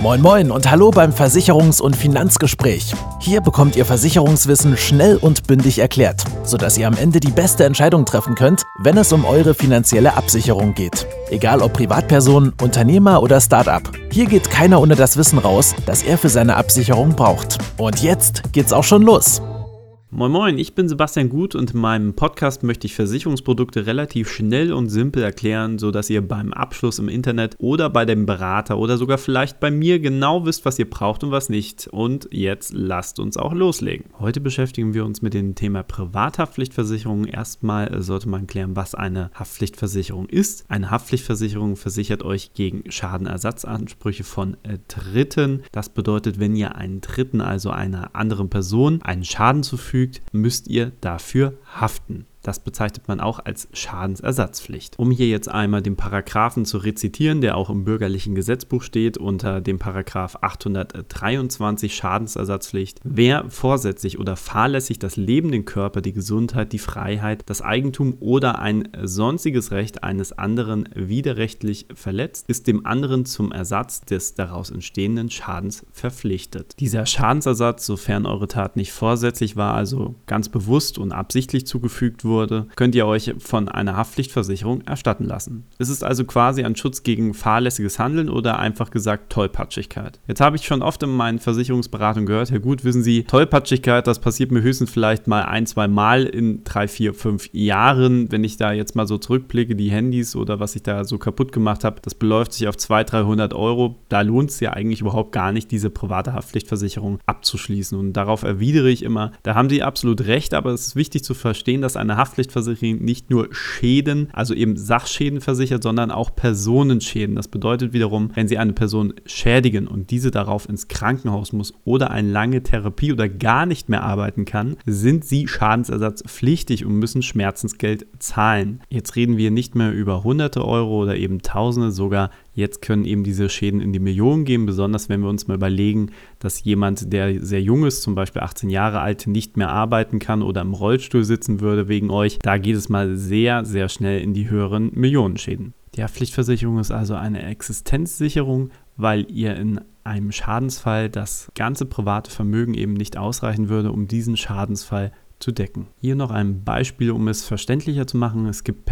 Moin Moin und hallo beim Versicherungs- und Finanzgespräch. Hier bekommt ihr Versicherungswissen schnell und bündig erklärt, sodass ihr am Ende die beste Entscheidung treffen könnt, wenn es um eure finanzielle Absicherung geht. Egal ob Privatperson, Unternehmer oder Startup. Hier geht keiner ohne das Wissen raus, das er für seine Absicherung braucht. Und jetzt geht's auch schon los. Moin Moin, ich bin Sebastian Gut und in meinem Podcast möchte ich Versicherungsprodukte relativ schnell und simpel erklären, sodass ihr beim Abschluss im Internet oder bei dem Berater oder sogar vielleicht bei mir genau wisst, was ihr braucht und was nicht. Und jetzt lasst uns auch loslegen. Heute beschäftigen wir uns mit dem Thema Privathaftpflichtversicherung. Erstmal sollte man klären, was eine Haftpflichtversicherung ist. Eine Haftpflichtversicherung versichert euch gegen Schadenersatzansprüche von Dritten. Das bedeutet, wenn ihr einen Dritten, also einer anderen Person, einen Schaden zufügt, zufügt, müsst ihr dafür haften. Das bezeichnet man auch als Schadensersatzpflicht. Um hier jetzt einmal den Paragraphen zu rezitieren, der auch im bürgerlichen Gesetzbuch steht, unter dem Paragraph 823 Schadensersatzpflicht. Wer vorsätzlich oder fahrlässig das Leben, den Körper, die Gesundheit, die Freiheit, das Eigentum oder ein sonstiges Recht eines anderen widerrechtlich verletzt, ist dem anderen zum Ersatz des daraus entstehenden Schadens verpflichtet. Dieser Schadensersatz, sofern eure Tat nicht vorsätzlich war, also ganz bewusst und absichtlich zugefügt wurde, wurde, könnt ihr euch von einer Haftpflichtversicherung erstatten lassen. Es ist also quasi ein Schutz gegen fahrlässiges Handeln oder einfach gesagt Tollpatschigkeit. Jetzt habe ich schon oft in meinen Versicherungsberatungen gehört, ja gut, wissen Sie, Tollpatschigkeit, das passiert mir höchstens vielleicht mal ein, zwei Mal in drei, vier, fünf Jahren, wenn ich da jetzt mal so zurückblicke, die Handys oder was ich da so kaputt gemacht habe, das beläuft sich auf 200, 300 Euro. Da lohnt es ja eigentlich überhaupt gar nicht, diese private Haftpflichtversicherung abzuschließen. Und darauf erwidere ich immer, da haben Sie absolut recht, aber es ist wichtig zu verstehen, dass eine Haftpflichtversicherung nicht nur Schäden, also eben Sachschäden versichert, sondern auch Personenschäden. Das bedeutet wiederum, wenn Sie eine Person schädigen und diese darauf ins Krankenhaus muss oder eine lange Therapie oder gar nicht mehr arbeiten kann, sind Sie schadensersatzpflichtig und müssen Schmerzensgeld zahlen. Jetzt reden wir nicht mehr über hunderte Euro oder eben Tausende, sogar Jetzt können eben diese Schäden in die Millionen gehen, besonders wenn wir uns mal überlegen, dass jemand, der sehr jung ist, zum Beispiel 18 Jahre alt, nicht mehr arbeiten kann oder im Rollstuhl sitzen würde wegen euch. Da geht es mal sehr, sehr schnell in die höheren Millionenschäden. Die Haftpflichtversicherung ist also eine Existenzsicherung, weil ihr in einem Schadensfall das ganze private Vermögen eben nicht ausreichen würde, um diesen Schadensfall zu decken. Hier noch ein Beispiel, um es verständlicher zu machen. Es gibt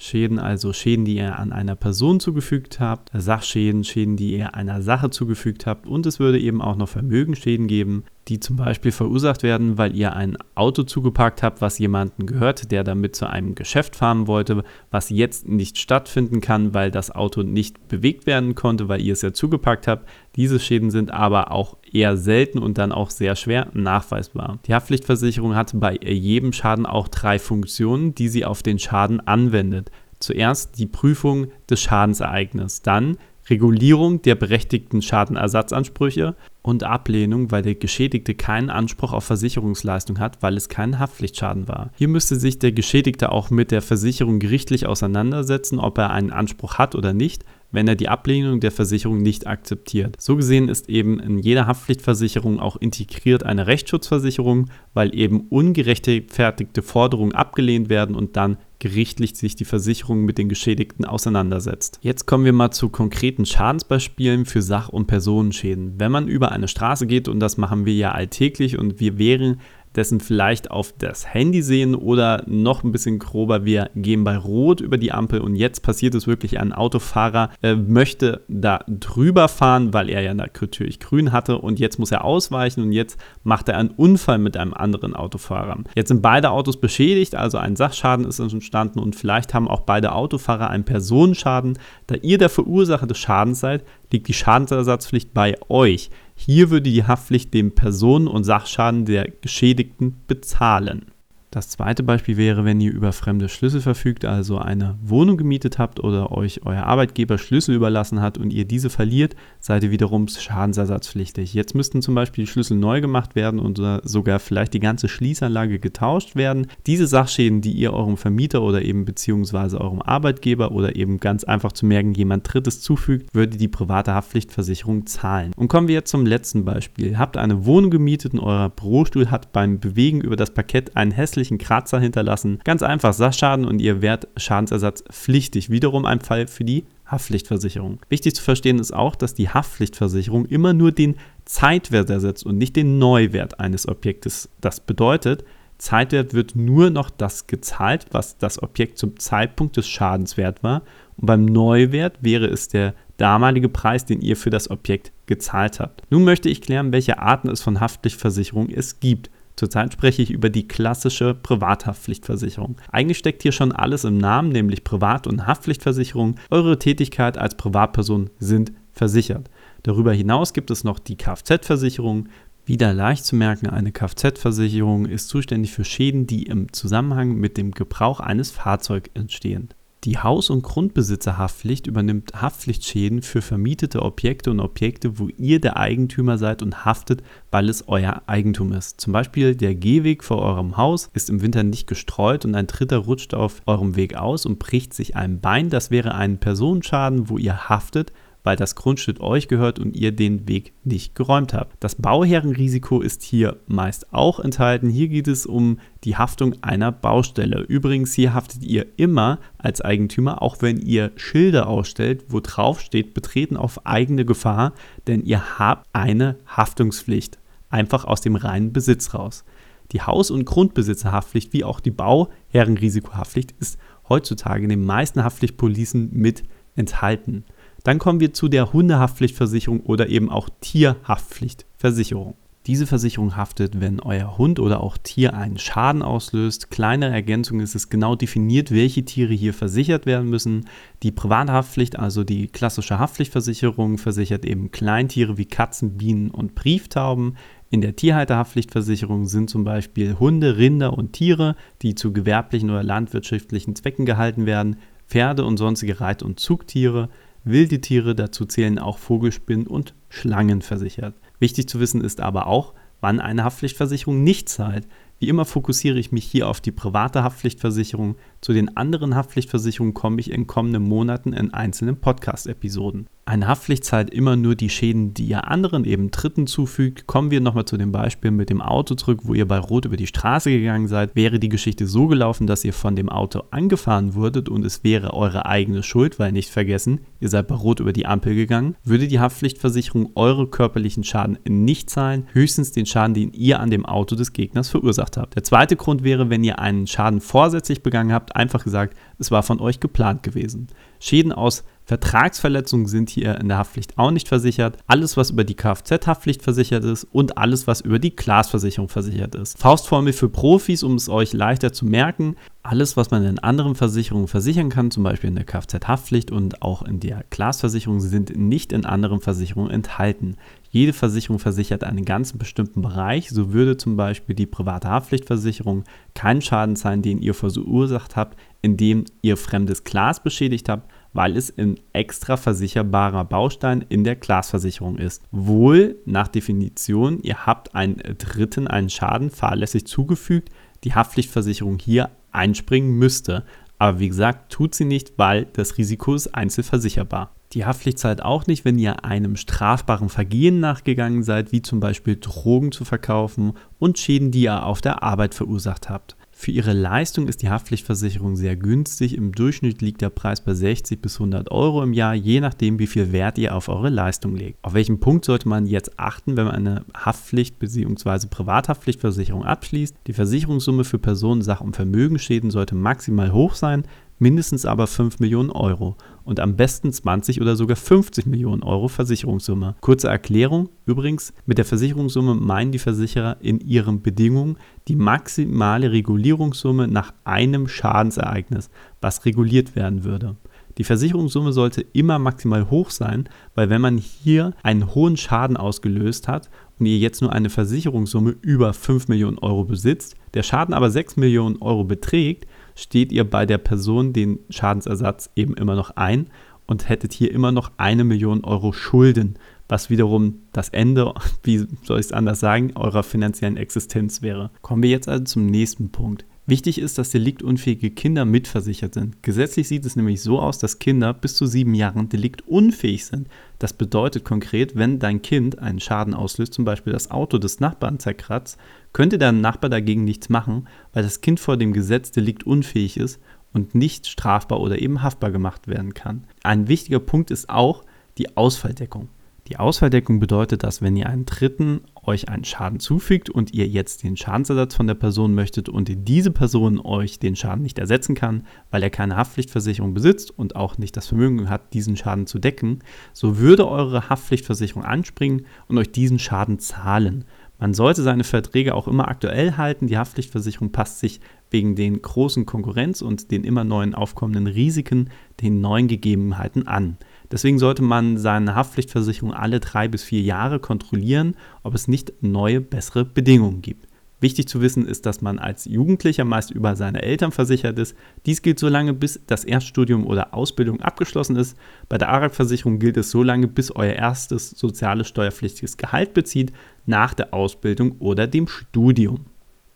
Personenschäden, also Schäden, die ihr an einer Person zugefügt habt, Sachschäden, Schäden, die ihr einer Sache zugefügt habt und es würde eben auch noch Vermögensschäden geben, die zum Beispiel verursacht werden, weil ihr ein Auto zugeparkt habt, was jemanden gehört, der damit zu einem Geschäft fahren wollte, was jetzt nicht stattfinden kann, weil das Auto nicht bewegt werden konnte, weil ihr es ja zugeparkt habt. Diese Schäden sind aber auch eher selten und dann auch sehr schwer nachweisbar. Die Haftpflichtversicherung hat bei jedem Schaden auch drei Funktionen, die sie auf den Schaden anwendet. Zuerst die Prüfung des Schadensereignisses, dann Regulierung der berechtigten Schadenersatzansprüche und Ablehnung, weil der Geschädigte keinen Anspruch auf Versicherungsleistung hat, weil es kein Haftpflichtschaden war. Hier müsste sich der Geschädigte auch mit der Versicherung gerichtlich auseinandersetzen, ob er einen Anspruch hat oder nicht, wenn er die Ablehnung der Versicherung nicht akzeptiert. So gesehen ist eben in jeder Haftpflichtversicherung auch integriert eine Rechtsschutzversicherung, weil eben ungerechtfertigte Forderungen abgelehnt werden und dann gerichtlich sich die Versicherung mit den Geschädigten auseinandersetzt. Jetzt kommen wir mal zu konkreten Schadensbeispielen für Sach- und Personenschäden. Wenn man über eine Straße geht, und das machen wir ja alltäglich, und wir wären dessen vielleicht auf das Handy sehen oder noch ein bisschen grober, wir gehen bei Rot über die Ampel und jetzt passiert es wirklich, ein Autofahrer äh, möchte da drüber fahren, weil er ja natürlich grün hatte und jetzt muss er ausweichen und jetzt macht er einen Unfall mit einem anderen Autofahrer. Jetzt sind beide Autos beschädigt, also ein Sachschaden ist entstanden und vielleicht haben auch beide Autofahrer einen Personenschaden. Da ihr der Verursacher des Schadens seid, liegt die Schadensersatzpflicht bei euch. Hier würde die Haftpflicht den Personen- und Sachschaden der Geschädigten bezahlen. Das zweite Beispiel wäre, wenn ihr über fremde Schlüssel verfügt, also eine Wohnung gemietet habt oder euch euer Arbeitgeber Schlüssel überlassen hat und ihr diese verliert, seid ihr wiederum schadensersatzpflichtig. Jetzt müssten zum Beispiel die Schlüssel neu gemacht werden und sogar vielleicht die ganze Schließanlage getauscht werden. Diese Sachschäden, die ihr eurem Vermieter oder eben beziehungsweise eurem Arbeitgeber oder eben ganz einfach zu merken, jemand Drittes zufügt, würde die private Haftpflichtversicherung zahlen. Und kommen wir jetzt zum letzten Beispiel. Habt eine Wohnung gemietet und euer Bürostuhl hat beim Bewegen über das Parkett einen hässlichen hässlichen Kratzer hinterlassen. Ganz einfach Sachschaden und ihr werdet Schadensersatz pflichtig. Wiederum ein Fall für die Haftpflichtversicherung. Wichtig zu verstehen ist auch, dass die Haftpflichtversicherung immer nur den Zeitwert ersetzt und nicht den Neuwert eines Objektes. Das bedeutet, Zeitwert wird nur noch das gezahlt, was das Objekt zum Zeitpunkt des Schadens wert war. Und beim Neuwert wäre es der damalige Preis, den ihr für das Objekt gezahlt habt. Nun möchte ich klären, welche Arten es von Haftpflichtversicherung es gibt. Zurzeit spreche ich über die klassische Privathaftpflichtversicherung. Eigentlich steckt hier schon alles im Namen, nämlich Privat- und Haftpflichtversicherung. Eure Tätigkeit als Privatperson sind versichert. Darüber hinaus gibt es noch die Kfz-Versicherung. Wieder leicht zu merken, eine Kfz-Versicherung ist zuständig für Schäden, die im Zusammenhang mit dem Gebrauch eines Fahrzeugs entstehen. Die Haus- und Grundbesitzerhaftpflicht übernimmt Haftpflichtschäden für vermietete Objekte und Objekte, wo ihr der Eigentümer seid und haftet, weil es euer Eigentum ist. Zum Beispiel der Gehweg vor eurem Haus ist im Winter nicht gestreut und ein Dritter rutscht auf eurem Weg aus und bricht sich ein Bein. Das wäre ein Personenschaden, wo ihr haftet, weil das Grundstück euch gehört und ihr den Weg nicht geräumt habt. Das Bauherrenrisiko ist hier meist auch enthalten. Hier geht es um die Haftung einer Baustelle. Übrigens, hier haftet ihr immer als Eigentümer, auch wenn ihr Schilder ausstellt, wo drauf steht, betreten auf eigene Gefahr, denn ihr habt eine Haftungspflicht. Einfach aus dem reinen Besitz raus. Die Haus- und Grundbesitzerhaftpflicht wie auch die Bauherrenrisikohaftpflicht ist heutzutage in den meisten Haftpflichtpolicen mit enthalten. Dann kommen wir zu der Hundehaftpflichtversicherung oder eben auch Tierhaftpflichtversicherung. Diese Versicherung haftet, wenn euer Hund oder auch Tier einen Schaden auslöst. Kleinere Ergänzung ist es genau definiert, welche Tiere hier versichert werden müssen. Die Privathaftpflicht, also die klassische Haftpflichtversicherung, versichert eben Kleintiere wie Katzen, Bienen und Brieftauben. In der Tierhalterhaftpflichtversicherung sind zum Beispiel Hunde, Rinder und Tiere, die zu gewerblichen oder landwirtschaftlichen Zwecken gehalten werden, Pferde und sonstige Reit- und Zugtiere. Wilde Tiere, dazu zählen auch Vogelspinnen und Schlangen versichert. Wichtig zu wissen ist aber auch, wann eine Haftpflichtversicherung nicht zahlt. Wie immer fokussiere ich mich hier auf die private Haftpflichtversicherung. Zu den anderen Haftpflichtversicherungen komme ich in kommenden Monaten in einzelnen Podcast-Episoden. Eine Haftpflicht zahlt immer nur die Schäden, die ihr anderen, eben Dritten zufügt. Kommen wir nochmal zu dem Beispiel mit dem Auto zurück, wo ihr bei Rot über die Straße gegangen seid. Wäre die Geschichte so gelaufen, dass ihr von dem Auto angefahren wurdet und es wäre eure eigene Schuld, weil nicht vergessen, ihr seid bei Rot über die Ampel gegangen, würde die Haftpflichtversicherung eure körperlichen Schaden nicht zahlen, höchstens den Schaden, den ihr an dem Auto des Gegners verursacht habt. Der zweite Grund wäre, wenn ihr einen Schaden vorsätzlich begangen habt, einfach gesagt, es war von euch geplant gewesen. Schäden aus Vertragsverletzungen sind hier in der Haftpflicht auch nicht versichert. Alles, was über die Kfz-Haftpflicht versichert ist und alles, was über die Glasversicherung versichert ist. Faustformel für Profis, um es euch leichter zu merken. Alles, was man in anderen Versicherungen versichern kann, zum Beispiel in der Kfz-Haftpflicht und auch in der Glasversicherung, sind nicht in anderen Versicherungen enthalten. Jede Versicherung versichert einen ganz bestimmten Bereich. So würde zum Beispiel die private Haftpflichtversicherung keinen Schaden zahlen, den ihr verursacht habt, indem ihr fremdes Glas beschädigt habt, weil es ein extra versicherbarer Baustein in der Glasversicherung ist. Wohl nach Definition, ihr habt einen Dritten einen Schaden fahrlässig zugefügt, die Haftpflichtversicherung hier einspringen müsste. Aber wie gesagt, tut sie nicht, weil das Risiko ist einzelversicherbar. Die Haftpflicht zahlt auch nicht, wenn ihr einem strafbaren Vergehen nachgegangen seid, wie zum Beispiel Drogen zu verkaufen und Schäden, die ihr auf der Arbeit verursacht habt. Für ihre Leistung ist die Haftpflichtversicherung sehr günstig. Im Durchschnitt liegt der Preis bei 60 bis 100 Euro im Jahr, je nachdem, wie viel Wert ihr auf eure Leistung legt. Auf welchen Punkt sollte man jetzt achten, wenn man eine Haftpflicht bzw. Privathaftpflichtversicherung abschließt? Die Versicherungssumme für Personen, Sach- und Vermögensschäden sollte maximal hoch sein, mindestens aber 5 Millionen Euro und am besten 20 oder sogar 50 Millionen Euro Versicherungssumme. Kurze Erklärung, übrigens, mit der Versicherungssumme meinen die Versicherer in ihren Bedingungen die maximale Regulierungssumme nach einem Schadensereignis, was reguliert werden würde. Die Versicherungssumme sollte immer maximal hoch sein, weil wenn man hier einen hohen Schaden ausgelöst hat und ihr jetzt nur eine Versicherungssumme über 5 Millionen Euro besitzt, der Schaden aber 6 Millionen Euro beträgt, steht ihr bei der Person den Schadensersatz eben immer noch ein und hättet hier immer noch eine Million Euro Schulden, was wiederum das Ende, wie soll ich es anders sagen, eurer finanziellen Existenz wäre. Kommen wir jetzt also zum nächsten Punkt. Wichtig ist, dass deliktunfähige Kinder mitversichert sind. Gesetzlich sieht es nämlich so aus, dass Kinder bis zu sieben Jahren deliktunfähig sind. Das bedeutet konkret, wenn dein Kind einen Schaden auslöst, zum Beispiel das Auto des Nachbarn zerkratzt, könnte der Nachbar dagegen nichts machen, weil das Kind vor dem Gesetz deliktunfähig ist und nicht strafbar oder eben haftbar gemacht werden kann. Ein wichtiger Punkt ist auch die Ausfalldeckung. Die Ausfalldeckung bedeutet, dass wenn ihr einen Dritten euch einen Schaden zufügt und ihr jetzt den Schadensersatz von der Person möchtet und diese Person euch den Schaden nicht ersetzen kann, weil er keine Haftpflichtversicherung besitzt und auch nicht das Vermögen hat, diesen Schaden zu decken, so würde eure Haftpflichtversicherung anspringen und euch diesen Schaden zahlen. Man sollte seine Verträge auch immer aktuell halten. Die Haftpflichtversicherung passt sich wegen den großen Konkurrenz und den immer neuen aufkommenden Risiken den neuen Gegebenheiten an. Deswegen sollte man seine Haftpflichtversicherung alle drei bis vier Jahre kontrollieren, ob es nicht neue, bessere Bedingungen gibt. Wichtig zu wissen ist, dass man als Jugendlicher meist über seine Eltern versichert ist. Dies gilt so lange, bis das Erststudium oder Ausbildung abgeschlossen ist. Bei der ARAG-Versicherung gilt es so lange, bis euer erstes soziales steuerpflichtiges Gehalt bezieht, nach der Ausbildung oder dem Studium.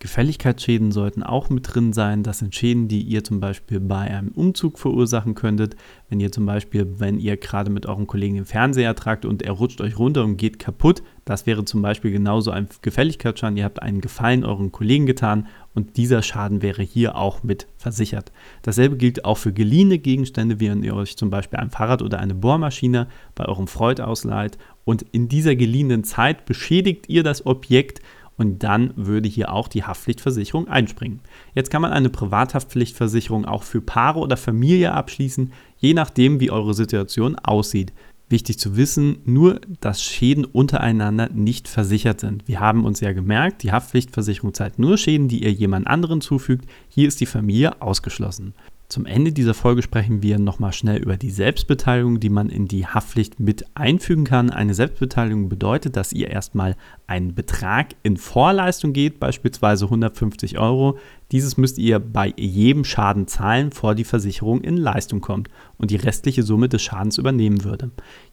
Gefälligkeitsschäden sollten auch mit drin sein. Das sind Schäden, die ihr zum Beispiel bei einem Umzug verursachen könntet. Wenn ihr zum Beispiel, wenn ihr gerade mit eurem Kollegen den Fernseher tragt und er rutscht euch runter und geht kaputt, das wäre zum Beispiel genauso ein Gefälligkeitsschaden. Ihr habt einen Gefallen euren Kollegen getan und dieser Schaden wäre hier auch mit versichert. Dasselbe gilt auch für geliehene Gegenstände, wie wenn ihr euch zum Beispiel ein Fahrrad oder eine Bohrmaschine bei eurem Freund ausleiht und in dieser geliehenen Zeit beschädigt ihr das Objekt und dann würde hier auch die Haftpflichtversicherung einspringen. Jetzt kann man eine Privathaftpflichtversicherung auch für Paare oder Familie abschließen, je nachdem, wie eure Situation aussieht. Wichtig zu wissen, nur dass Schäden untereinander nicht versichert sind. Wir haben uns ja gemerkt, die Haftpflichtversicherung zahlt nur Schäden, die ihr jemand anderen zufügt. Hier ist die Familie ausgeschlossen. Zum Ende dieser Folge sprechen wir nochmal schnell über die Selbstbeteiligung, die man in die Haftpflicht mit einfügen kann. Eine Selbstbeteiligung bedeutet, dass ihr erstmal einen Betrag in Vorleistung geht, beispielsweise 150 Euro. Dieses müsst ihr bei jedem Schaden zahlen, bevor die Versicherung in Leistung kommt und die restliche Summe des Schadens übernehmen würde.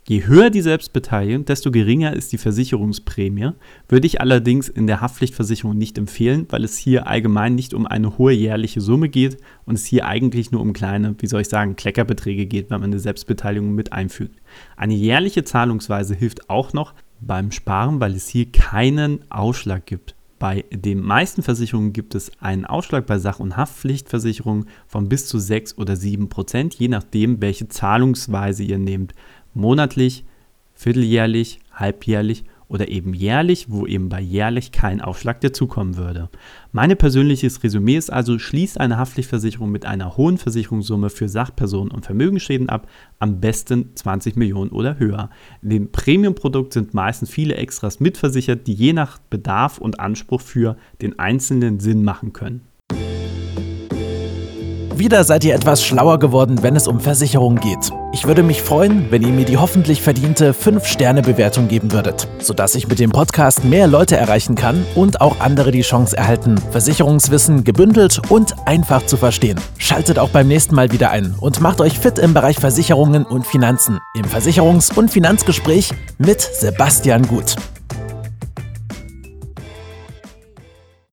Je höher die Selbstbeteiligung, desto geringer ist die Versicherungsprämie. Würde ich allerdings in der Haftpflichtversicherung nicht empfehlen, weil es hier allgemein nicht um eine hohe jährliche Summe geht und es hier eigentlich nur um kleine, wie soll ich sagen, Kleckerbeträge geht, wenn man eine Selbstbeteiligung mit einfügt. Eine jährliche Zahlungsweise hilft auch noch, beim Sparen, weil es hier keinen Ausschlag gibt. Bei den meisten Versicherungen gibt es einen Ausschlag bei Sach- und Haftpflichtversicherungen von bis zu 6 oder 7 Prozent, je nachdem, welche Zahlungsweise ihr nehmt. Monatlich, vierteljährlich, halbjährlich oder eben jährlich, wo eben bei jährlich kein Aufschlag dazukommen würde. Mein persönliches Resümee ist also, schließt eine Haftpflichtversicherung mit einer hohen Versicherungssumme für Sachpersonen und Vermögensschäden ab, am besten 20 Millionen oder höher. In dem Premium-Produkt sind meistens viele Extras mitversichert, die je nach Bedarf und Anspruch für den Einzelnen Sinn machen können. Wieder seid ihr etwas schlauer geworden, wenn es um Versicherungen geht. Ich würde mich freuen, wenn ihr mir die hoffentlich verdiente 5-Sterne-Bewertung geben würdet, sodass ich mit dem Podcast mehr Leute erreichen kann und auch andere die Chance erhalten, Versicherungswissen gebündelt und einfach zu verstehen. Schaltet auch beim nächsten Mal wieder ein und macht euch fit im Bereich Versicherungen und Finanzen im Versicherungs- und Finanzgespräch mit Sebastian Gut.